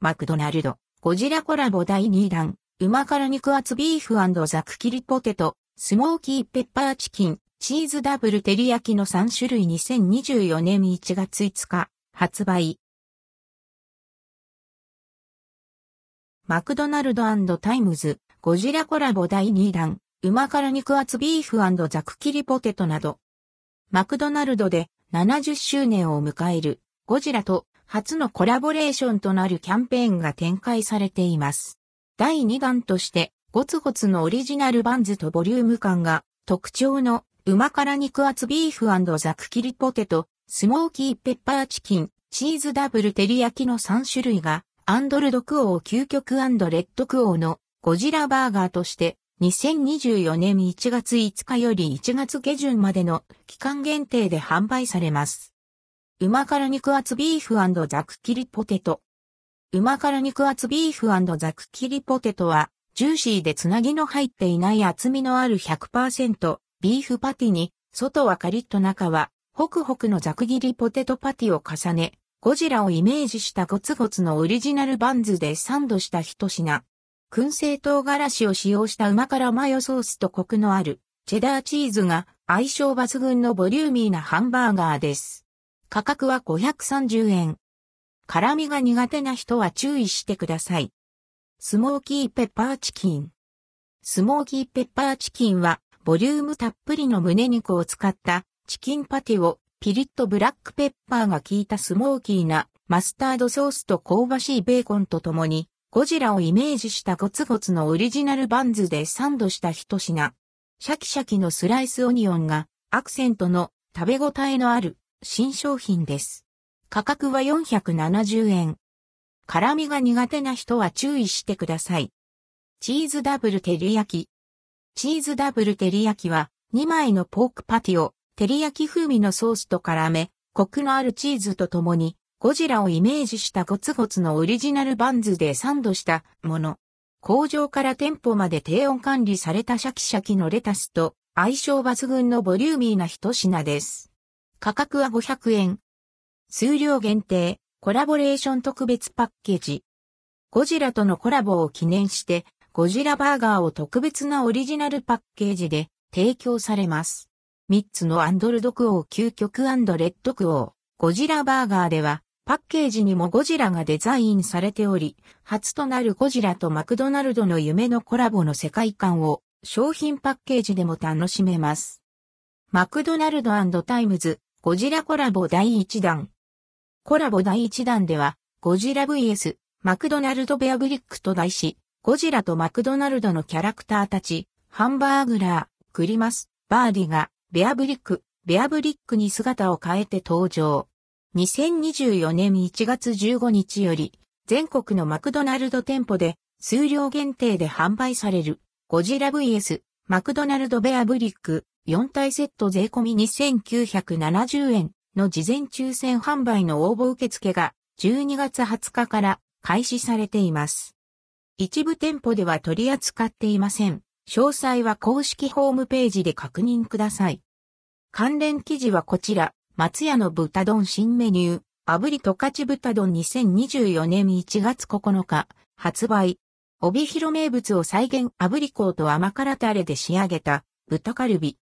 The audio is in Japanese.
マクドナルド、ゴジラコラボ第2弾、旨辛肉厚ビーフザク切りポテト、スモーキーペッパーチキン、チーズダブル照り焼きの3種類2024年1月5日、発売。マクドナルドタイムズ、ゴジラコラボ第2弾、旨辛肉厚ビーフザク切りポテトなど。マクドナルドで70周年を迎えるゴジラと初のコラボレーションとなるキャンペーンが展開されています。第2弾としてゴツゴツのオリジナルバンズとボリューム感が特徴の旨辛肉厚ビーフザク切りポテト、スモーキーペッパーチキン、チーズダブル照り焼きの3種類が、アンドルドクオー究極レッドクオーのゴジラバーガーとして、2024年1月5日より1月下旬までの期間限定で販売されます。旨辛肉厚ビーフザク切りポテト。旨辛肉厚ビーフザク切りポテトは、ジューシーでつなぎの入っていない厚みのある100%ビーフパティに、外はカリッと中は、ホクホクのザク切りポテトパティを重ね、ゴジラをイメージしたゴツゴツのオリジナルバンズでサンドした一品。燻製唐辛子を使用した旨辛マヨソースとコクのあるチェダーチーズが相性抜群のボリューミーなハンバーガーです。価格は530円。辛味が苦手な人は注意してください。スモーキーペッパーチキン。スモーキーペッパーチキンはボリュームたっぷりの胸肉を使ったチキンパティをピリッとブラックペッパーが効いたスモーキーなマスタードソースと香ばしいベーコンとともにゴジラをイメージしたゴツゴツのオリジナルバンズでサンドした一品。シャキシャキのスライスオニオンがアクセントの食べ応えのある新商品です。価格は470円。辛味が苦手な人は注意してください。チーズダブル照り焼き。チーズダブル照り焼きは2枚のポークパティを照り焼き風味のソースと絡め、コクのあるチーズとともにゴジラをイメージしたゴツゴツのオリジナルバンズでサンドしたもの。工場から店舗まで低温管理されたシャキシャキのレタスと相性抜群のボリューミーな一品です。価格は500円。数量限定、コラボレーション特別パッケージ。ゴジラとのコラボを記念してゴジラバーガーを特別なオリジナルパッケージで提供されます。3つのアンドルドクオー究極レッドクオー、ゴジラバーガーでは、パッケージにもゴジラがデザインされており、初となるゴジラとマクドナルドの夢のコラボの世界観を商品パッケージでも楽しめます。マクドナルドタイムズゴジラコラボ第1弾。コラボ第1弾では、ゴジラ VS マクドナルドベアブリックと題し、ゴジラとマクドナルドのキャラクターたち、ハンバーグラー、クリマス、バーディが、ベアブリック、ベアブリックに姿を変えて登場。2024年1月15日より、全国のマクドナルド店舗で、数量限定で販売される、ゴジラ VS、マクドナルドベアブリック、4体セット税込み2970円の事前抽選販売の応募受付が12月20日から開始されています。一部店舗では取り扱っていません。詳細は公式ホームページで確認ください。関連記事はこちら、松屋の豚丼新メニュー、炙り十勝豚丼2024年1月9日、発売。帯広名物を再現炙り粉と甘辛タレで仕上げた豚カルビ。